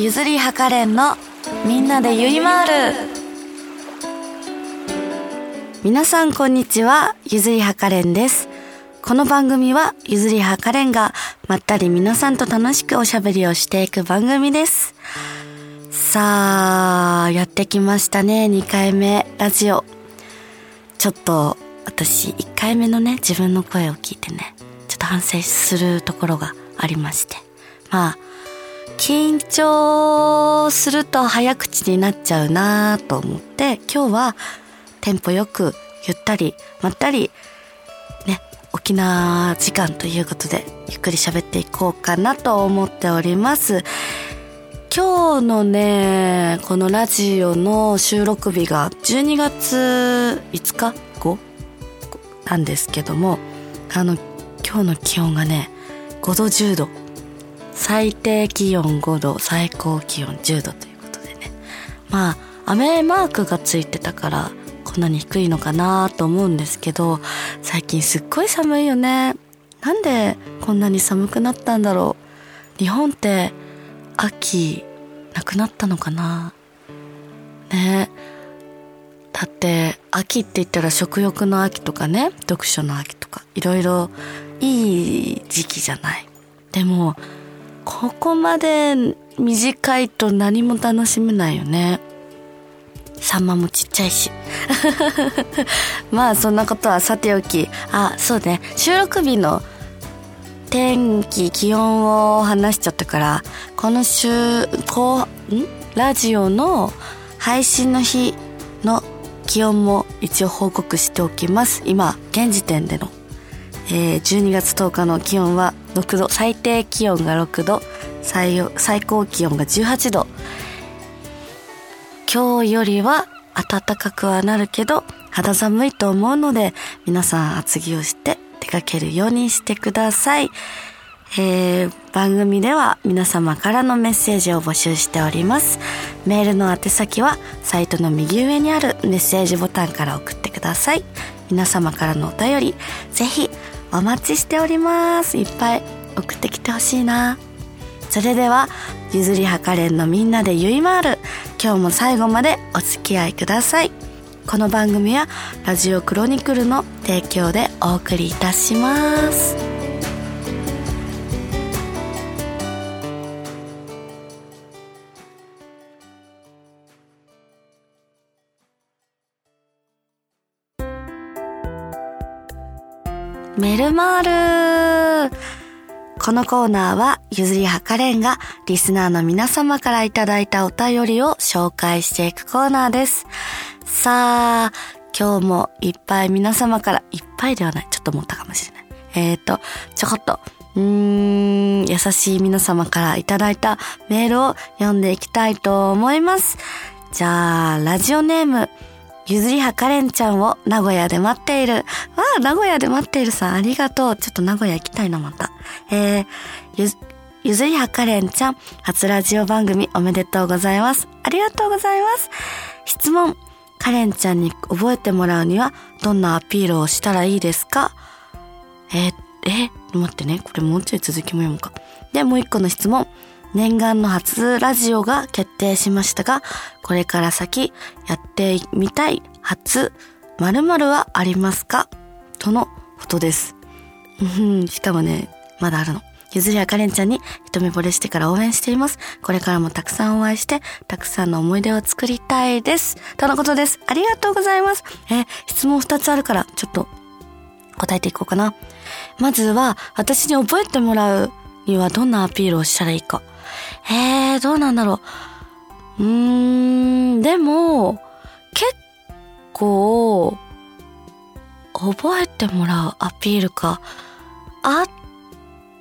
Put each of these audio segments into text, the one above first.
ゆずりはかれんのみんなでゆいまーる。皆さんこんにちはゆずりはかれんです。この番組はゆずりはかれんがまったり皆さんと楽しくおしゃべりをしていく番組です。さあやってきましたね2回目ラジオ。ちょっと私1回目のね自分の声を聞いてねちょっと反省するところがありまして。まあ緊張すると早口になっちゃうなと思って今日はテンポよくゆったりまったりね沖縄時間ということでゆっくり喋っていこうかなと思っております。今日のねこのラジオの収録日が12月5日？後なんですけどもあの今日の気温がね5度10度。最低気温5度最高気温10度ということでね。まあ雨マークがついてたからこんなに低いのかなと思うんですけど最近すっごい寒いよね。なんでこんなに寒くなったんだろう。日本って秋なくなったのかな。ね。だって秋って言ったら食欲の秋とかね読書の秋とかいろいろいい時期じゃない。でもここまで短いと何も楽しめないよね。サンマもちっちゃいし。まあそんなことはさておき。あ、そうね。収録日の天気、気温を話しちゃったから、この週、こう、ん？ラジオの配信の日の気温も一応報告しておきます。今、現時点でのえー、12月10日の気温は6度最低気温が6度最最高気温が18度。今日よりは暖かくはなるけど肌寒いと思うので皆さん厚着をして出かけるようにしてください、えー、番組では皆様からのメッセージを募集しております。メールの宛先はサイトの右上にあるメッセージボタンから送ってください。皆様からのお便りぜひお待ちしております。いっぱい送ってきてほしいな。それではゆずりはかれんのみんなでゆいまーる。今日も最後までお付き合いください。この番組はラジオクロニクルの提供でお送りいたします。メルマールこのコーナーは、ゆずりはかれんが、リスナーの皆様からいただいたお便りを紹介していくコーナーです。さあ、今日もいっぱい皆様から、いっぱいではない、ちょっと思ったかもしれない。えっ、ー、と、ちょこっと、うーん、優しい皆様からいただいたメールを読んでいきたいと思います。じゃあ、ラジオネーム、ゆずりはかれんちゃんを名古屋で待っている。わあ、名古屋で待っているさん、ありがとう。ちょっと名古屋行きたいな、また。えー、ゆ、ゆずりはかれんちゃん、初ラジオ番組おめでとうございます。ありがとうございます。質問。カレンちゃんに覚えてもらうには、どんなアピールをしたらいいですか？えー、え、待ってね。これもうちょい続きも読むか。で、もう一個の質問。念願の初ラジオが決定しましたが、これから先やってみたい初〇〇はありますか？とのことです。しかもね、まだあるの。ゆずりあかれんちゃんに一目惚れしてから応援しています。これからもたくさんお会いして、たくさんの思い出を作りたいです。とのことです。ありがとうございます。え質問二つあるから、ちょっと答えていこうかな。まずは、私に覚えてもらうにはどんなアピールをしたらいいか。えー、どうなんだろう。うーん、でも、結構、覚えてもらうアピールか。あ、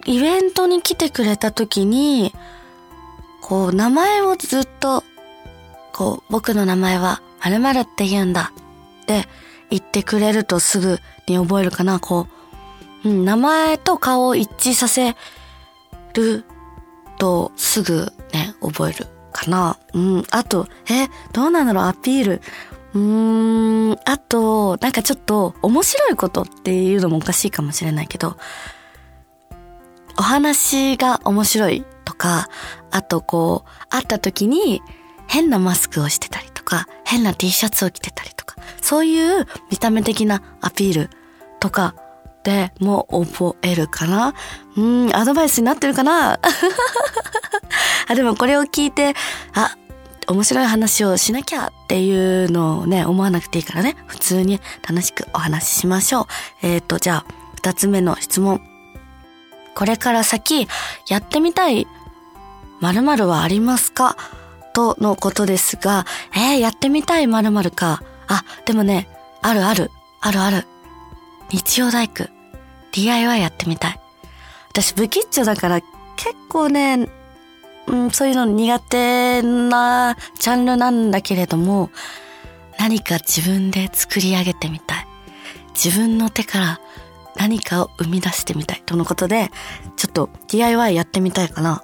イベントに来てくれた時に、こう、名前をずっと、こう、僕の名前は〇〇って言うんだって言ってくれるとすぐに覚えるかな。こう、うん、名前と顔を一致させるとすぐね、覚えるかな。うん。あと、え、どうなんだろう、アピール。うーん、あと、なんかちょっと面白いことっていうのもおかしいかもしれないけど、お話が面白いとか、あとこう、会った時に変なマスクをしてたりとか、変な T シャツを着てたりとか、そういう見た目的なアピールとかでもう覚えるかな？うん、アドバイスになってるかな？あ、でもこれを聞いて、あ、面白い話をしなきゃっていうのをね、思わなくていいからね、普通に楽しくお話ししましょう。えっ、ー、と、じゃあ、二つ目の質問。これから先、やってみたい〇〇はありますか？とのことですが、えー、やってみたい〇〇か。あ、でもね、あるある、あるある。日曜大工。DIY やってみたい。私、不吉祥だから結構ね、うん、そういうの苦手なジャンルなんだけれども、何か自分で作り上げてみたい。自分の手から何かを生み出してみたいとのことで、ちょっと DIY やってみたいかな。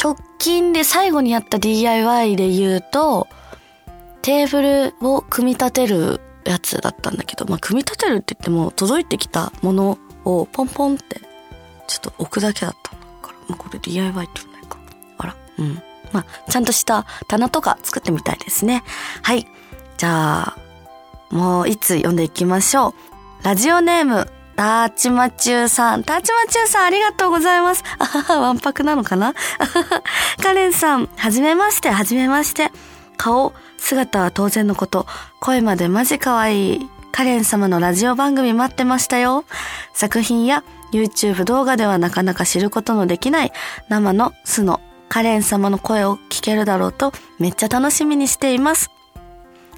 直近で最後にやった DIY で言うと、テーブルを組み立てるやつだったんだけど、まあ、組み立てるって言っても届いてきたものをポンポンってちょっと置くだけだったから、まあ、これ DIY って言うんないか。あら、うん。まあ、ちゃんとした棚とか作ってみたいですね。はい。じゃあ、もういつ読んでいきましょう。ラジオネーム、ターチマチューさん。ターチマチューさん、ありがとうございます。あはは、わんぱくなのかな？カレンさん、はじめまして、はじめまして。顔、姿は当然のこと。声までマジ可愛い。カレン様のラジオ番組待ってましたよ。作品や YouTube 動画ではなかなか知ることのできない生の素のカレン様の声を聞けるだろうとめっちゃ楽しみにしています。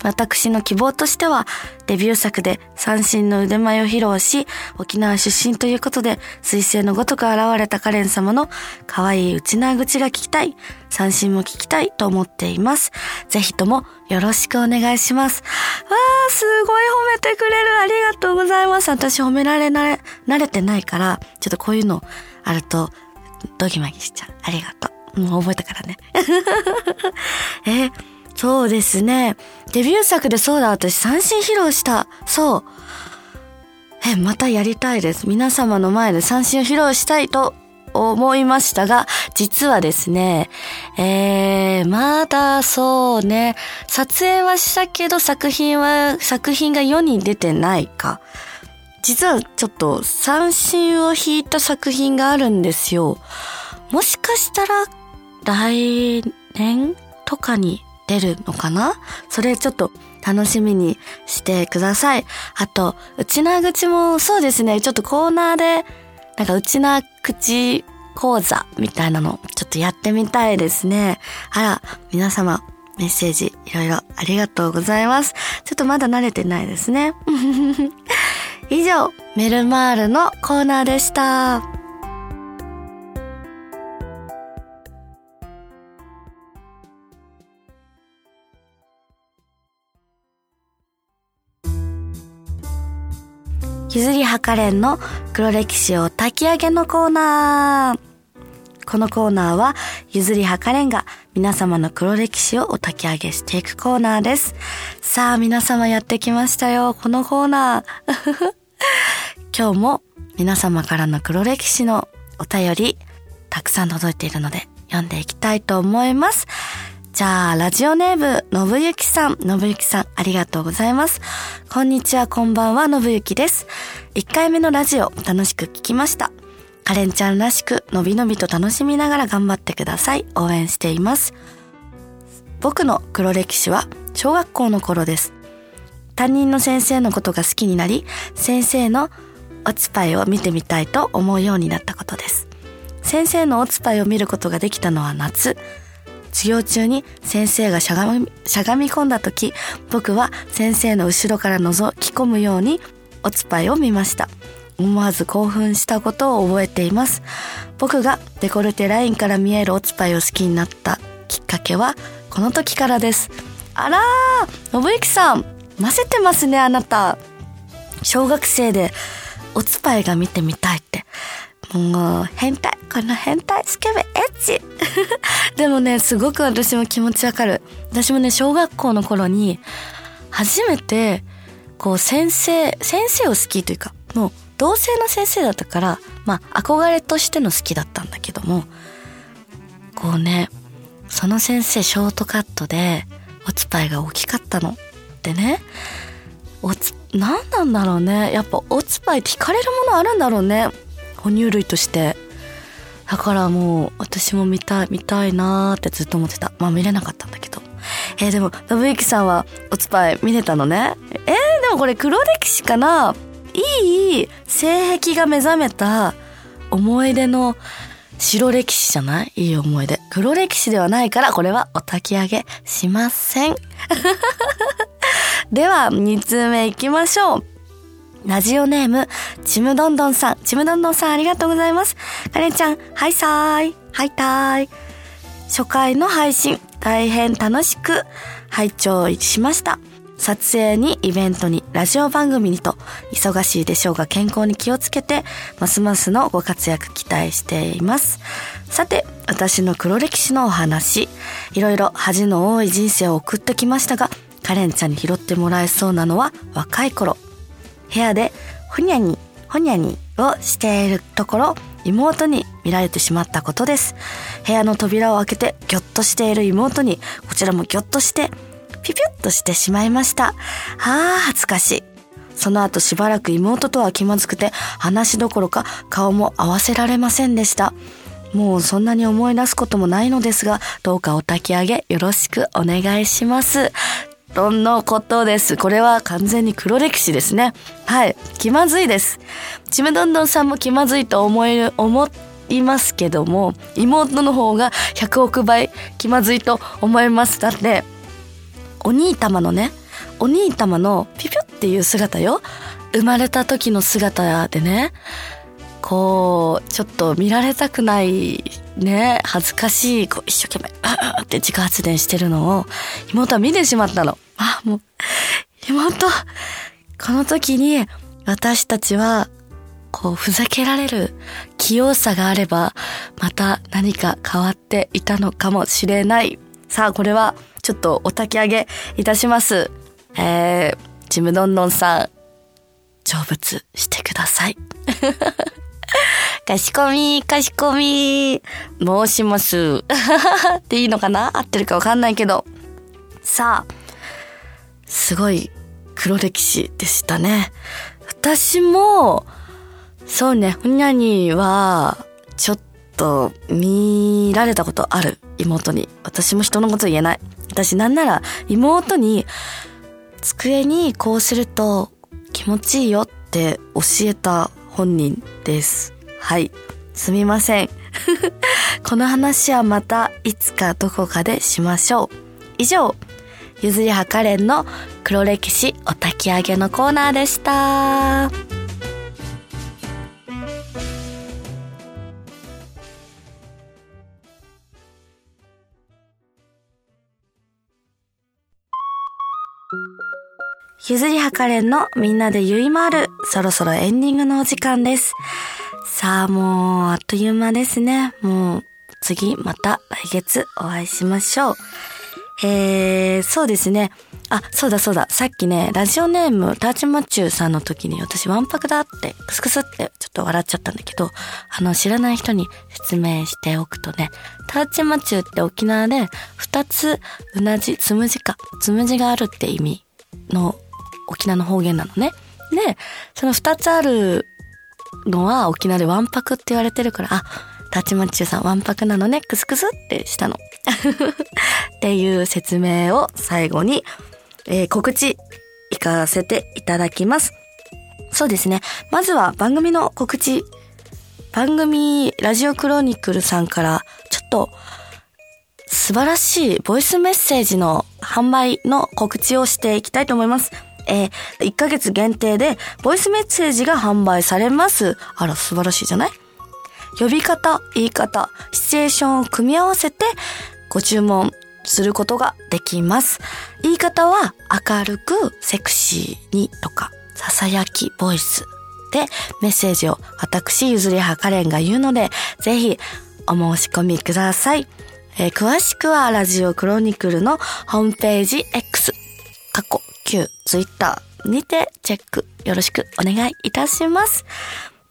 私の希望としては、デビュー作で三振の腕前を披露し、沖縄出身ということで、水星のごとく現れたカレン様の可愛い内縄口が聞きたい、三振も聞きたいと思っています。ぜひともよろしくお願いします。わー、すごい褒めてくれる。ありがとうございます。私褒められなれ、慣れてないから、ちょっとこういうのあると、ドギマギしちゃう。ありがとう。もう覚えたからね。えーそうですね。デビュー作でそうだ、私三振披露した。そう。え、またやりたいです。皆様の前で三振を披露したいと思いましたが、実はですね、えー、まだそうね、撮影はしたけど作品は、作品が世に出てないか。実はちょっと三振を弾いた作品があるんですよ。もしかしたら来年とかに出るのかな？それちょっと楽しみにしてください。あと、内な口もそうですね、ちょっとコーナーで、なんか内な口講座みたいなの、ちょっとやってみたいですね。あら、皆様、メッセージいろいろありがとうございます。ちょっとまだ慣れてないですね。以上、メルマールのコーナーでした。ゆずりはかれんの黒歴史を炊き上げのコーナー。このコーナーは、ゆずりはかれんが皆様の黒歴史をお炊き上げしていくコーナーです。さあ、皆様やってきましたよ。このコーナー。今日も皆様からの黒歴史のお便り、たくさん届いているので、読んでいきたいと思います。じゃあ、ラジオネーム、のぶゆきさん、のぶゆきさん、ありがとうございます。こんにちは、こんばんは、のぶゆきです。1回目のラジオ、楽しく聞きました。カレンちゃんらしく、のびのびと楽しみながら頑張ってください。応援しています。僕の黒歴史は、小学校の頃です。担任の先生のことが好きになり、先生のおつぱいを見てみたいと思うようになったことです。先生のおつぱいを見ることができたのは夏。授業中に先生がしゃがみ、しゃがみ込んだ時、僕は先生の後ろから覗き込むようにおつぱいを見ました。思わず興奮したことを覚えています。僕がデコルテラインから見えるおつぱいを好きになったきっかけはこの時からです。あらー、信之さん、ませてますね、あなた。小学生でおつぱいが見てみたい。もう、変態。この変態スケベエッチ。でもね、すごく私も気持ちわかる。私もね、小学校の頃に、初めて、こう、先生、先生を好きというか、もう、同性の先生だったから、まあ、憧れとしての好きだったんだけど、も、こうね、その先生ショートカットで、おつぱいが大きかったの。でね、おつ、何なんだろうね。やっぱおつぱいって惹かれるものあるんだろうね。哺乳類として。だからもう私も見たい、見たいなーってずっと思ってた。まあ見れなかったんだけど。えー、でも、信之さんはおつぱい見れたのね？えー、でもこれ黒歴史かな？いい性癖が目覚めた思い出の白歴史じゃない？いい思い出。黒歴史ではないからこれはお焚き上げしません。では、2通目行きましょう。ラジオネーム、ちむどんどんさん。ちむどんどんさんありがとうございます。カレンちゃん、はいさーい。はいたーい。初回の配信、大変楽しく拝聴しました。撮影にイベントにラジオ番組にと忙しいでしょうが健康に気をつけてますますのご活躍期待しています。さて、私の黒歴史のお話、いろいろ恥の多い人生を送ってきましたが、カレンちゃんに拾ってもらえそうなのは若い頃。部屋でほにゃに、ほにゃにをしているところ、妹に見られてしまったことです。部屋の扉を開けてギョッとしている妹に、こちらもギョッとして、ピピュッとしてしまいました。ああ、恥ずかしい。その後しばらく妹とは気まずくて話どころか顔も合わせられませんでした。もうそんなに思い出すこともないのですが、どうかお焚き上げよろしくお願いします。とのことです。これは完全に黒歴史ですね。はい。気まずいです。ちむどんどんさんも気まずいと思える、思いますけども、妹の方が100億倍気まずいと思います。だって、お兄玉のね、お兄玉のピピュっていう姿よ。生まれた時の姿でね、こう、ちょっと見られたくない、ね、恥ずかしい、こう一生懸命、あーって自家発電してるのを、妹は見てしまったの。あ、もう、妹、この時に、私たちは、こう、ふざけられる器用さがあれば、また何か変わっていたのかもしれない。さあ、これは、ちょっとお焚き上げいたします。えー、ちむどんどんさん、成仏してください。かしこみ、かしこみ、申します。っていいのかな？合ってるかわかんないけど。さあ、すごい黒歴史でしたね。私も、そうね、ほにゃには、ちょっと見られたことある。妹に。私も人のこと言えない。私なんなら妹に机にこうすると気持ちいいよって教えた本人です。はい。すみません。この話はまたいつかどこかでしましょう。以上、ゆずりはかれんの黒歴史お焚き上げのコーナーでした。ゆずりはかれんのみんなでゆいまる。そろそろエンディングのお時間です。さあもう、あっという間ですね。もう、次また来月お会いしましょう。えー、そうですね。あ、そうだそうだ。さっきね、ラジオネーム、ターチマッチューさんの時に私ワンパクだって、クスクスってちょっと笑っちゃったんだけど、あの、知らない人に説明しておくとね、ターチマチューって沖縄で二つうなじ、つむじか、つむじがあるって意味の沖縄の方言なのね。で、その二つあるのは沖縄でワンパクって言われてるから、あ、タチマチュさんワンパクなのね、クスクスってしたの。っていう説明を最後に、えー、告知行かせていただきます。そうですね。まずは番組の告知。番組ラジオクロニクルさんからちょっと素晴らしいボイスメッセージの販売の告知をしていきたいと思います。えー、1ヶ月限定で、ボイスメッセージが販売されます。あら、素晴らしいじゃない？呼び方、言い方、シチュエーションを組み合わせて、ご注文することができます。言い方は、明るく、セクシーにとか、ささやきボイスでメッセージを私、ゆずりはかれんが言うので、ぜひお申し込みください。えー、詳しくはラジオクロニクルのホームページ X、ツイッターにてチェックよろしくお願いいたします。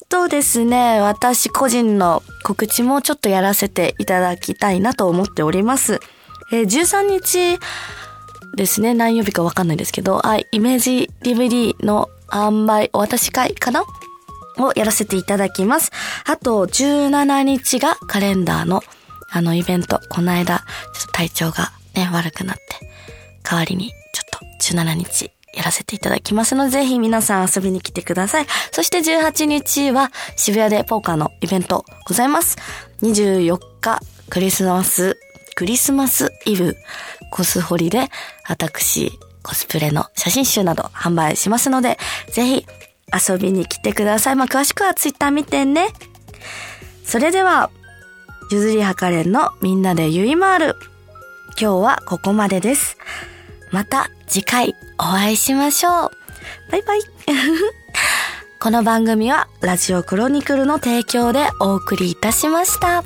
とですね、私個人の告知もちょっとやらせていただきたいなと思っております。えー、13日ですね、何曜日かわかんないですけど、あ、イメージ DVD の販売お渡し会かな？をやらせていただきます。あと、17日がカレンダーのあのイベント。この間、ちょっと体調がね、悪くなって、代わりにちょっと17日やらせていただきますので、ぜひ皆さん遊びに来てください。そして18日は渋谷でポーカーのイベントございます。24日クリスマス、クリスマスイブコスホリで私コスプレの写真集など販売しますので、ぜひ遊びに来てください。まあ、詳しくはツイッター見てね。それでは、ゆずりはかれんのみんなでゆいまーる。今日はここまでです。また次回お会いしましょう。バイバイ。この番組はラジオクロニクルの提供でお送りいたしました。